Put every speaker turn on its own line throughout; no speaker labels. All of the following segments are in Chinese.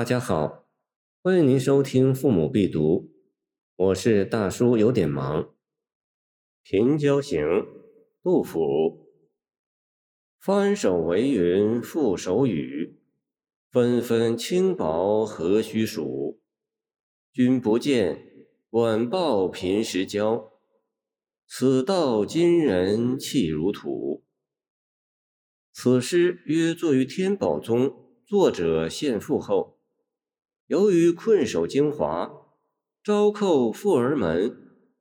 大家好，欢迎您收听《父母必读》，我是大叔，有点忙。《平交行》杜甫。翻手为云覆手雨，纷纷轻薄何须数？君不见，管鲍贫时交。此道今人气如土。此诗约作于天宝中，作者献赋后。由于困守京华，朝叩富儿门，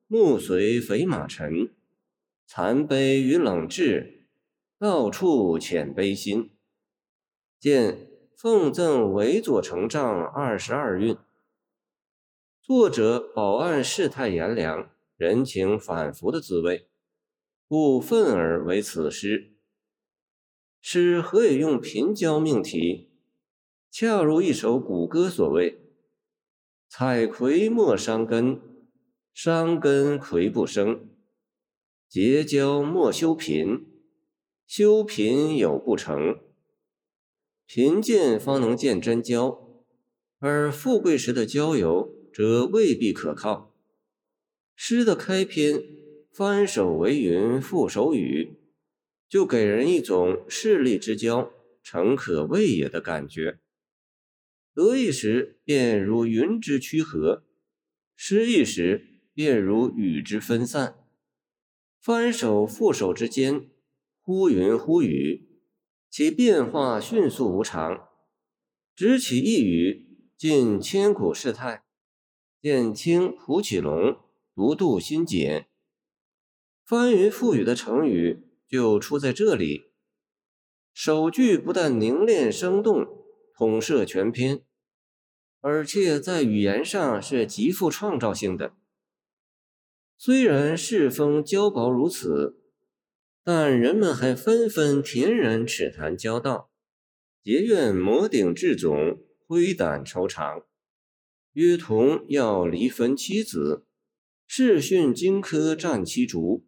暮随肥马尘，残悲与冷炙，到处遣悲心。见奉赠韦佐成帐二十二韵。作者饱谙世态炎凉、人情反复的滋味，故愤而为此诗。诗何以用贫交命题？恰如一首古歌所谓：“采葵莫伤根，伤根葵不生；结交莫修贫，修贫有不成。贫贱方能见真交，而富贵时的交友则未必可靠。”诗的开篇“翻手为云覆手雨”，就给人一种势利之交，诚可畏也的感觉。得意时便如云之趋合，失意时便如雨之分散。翻手覆手之间，忽云忽雨，其变化迅速无常。只起一语，尽千古事态。见清蒲启龙独渡心解。翻云覆雨的成语就出在这里。首句不但凝练生动，统摄全篇。而且在语言上是极富创造性的。虽然世风交薄如此，但人们还纷纷恬然齿谈交道，结怨摩顶至总，挥胆愁肠，约同要离分妻子，视讯荆轲战七竹，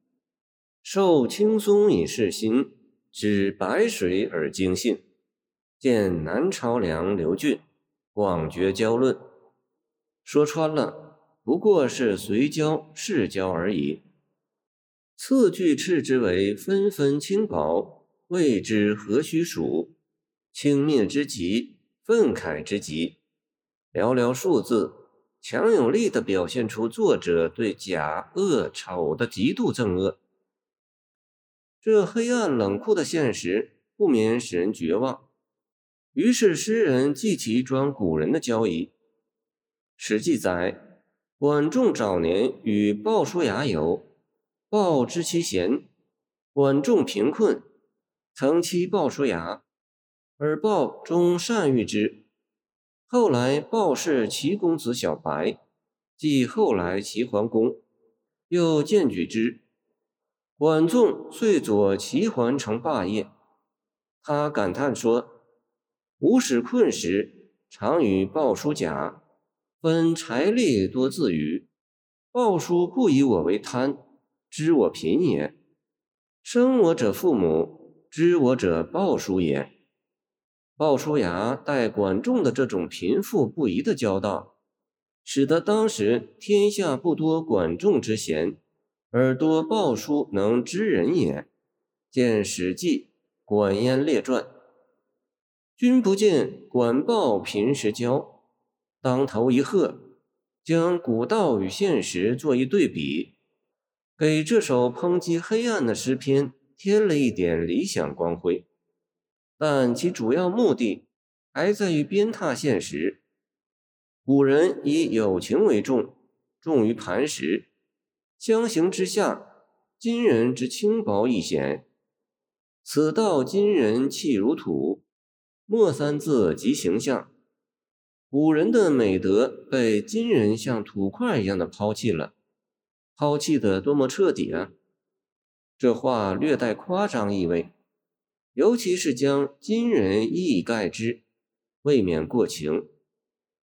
受轻松以示心，指白水而惊信。见南朝梁刘俊。广绝交论，说穿了不过是随交世交而已。次句斥之为纷纷轻薄，未知何须数？轻蔑之极，愤慨之极。寥寥数字，强有力地表现出作者对假、恶、丑的极度憎恶。这黑暗冷酷的现实，不免使人绝望。于是诗人记起一桩古人的交谊。史记载，管仲早年与鲍叔牙游，鲍知其贤，管仲贫困，曾欺鲍叔牙，而鲍终善遇之。后来鲍氏齐公子小白，即后来齐桓公，又荐举之，管仲遂佐齐桓成霸业。他感叹说。吾使困时，常与鲍叔甲分财力，多自娱。鲍叔不以我为贪，知我贫也。生我者父母，知我者鲍叔也。鲍叔牙待管仲的这种贫富不移的交道，使得当时天下不多管仲之贤，而多鲍叔能知人也。见《史记·管晏列传》。君不见，管鲍贫时交，当头一喝，将古道与现实做一对比，给这首抨击黑暗的诗篇添了一点理想光辉。但其主要目的还在于鞭挞现实。古人以友情为重，重于磐石，相形之下，今人之轻薄易显。此道今人气如土。末三字即形象，古人的美德被今人像土块一样的抛弃了，抛弃的多么彻底啊！这话略带夸张意味，尤其是将今人一以概之，未免过情。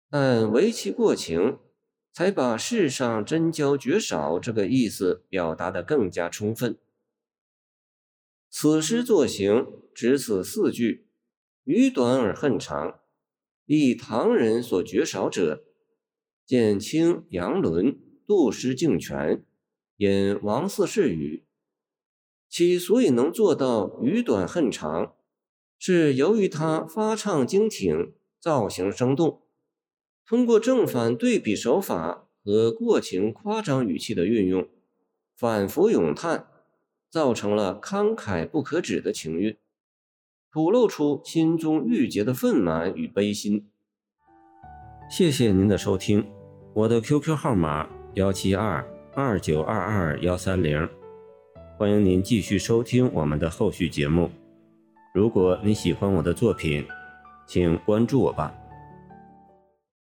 但唯其过情，才把世上真交绝少这个意思表达得更加充分。此诗作行只此四句。语短而恨长，以唐人所绝少者，见清杨伦杜诗敬泉引王四世语。其所以能做到语短恨长，是由于他发唱精挺，造型生动，通过正反对比手法和过情夸张语气的运用，反复咏叹，造成了慷慨不可止的情韵，吐露出心中郁结的愤满与悲心。谢谢您的收听，我的 QQ 号码幺七二二九二二幺三零。欢迎您继续收听我们的后续节目。如果你喜欢我的作品，请关注我吧。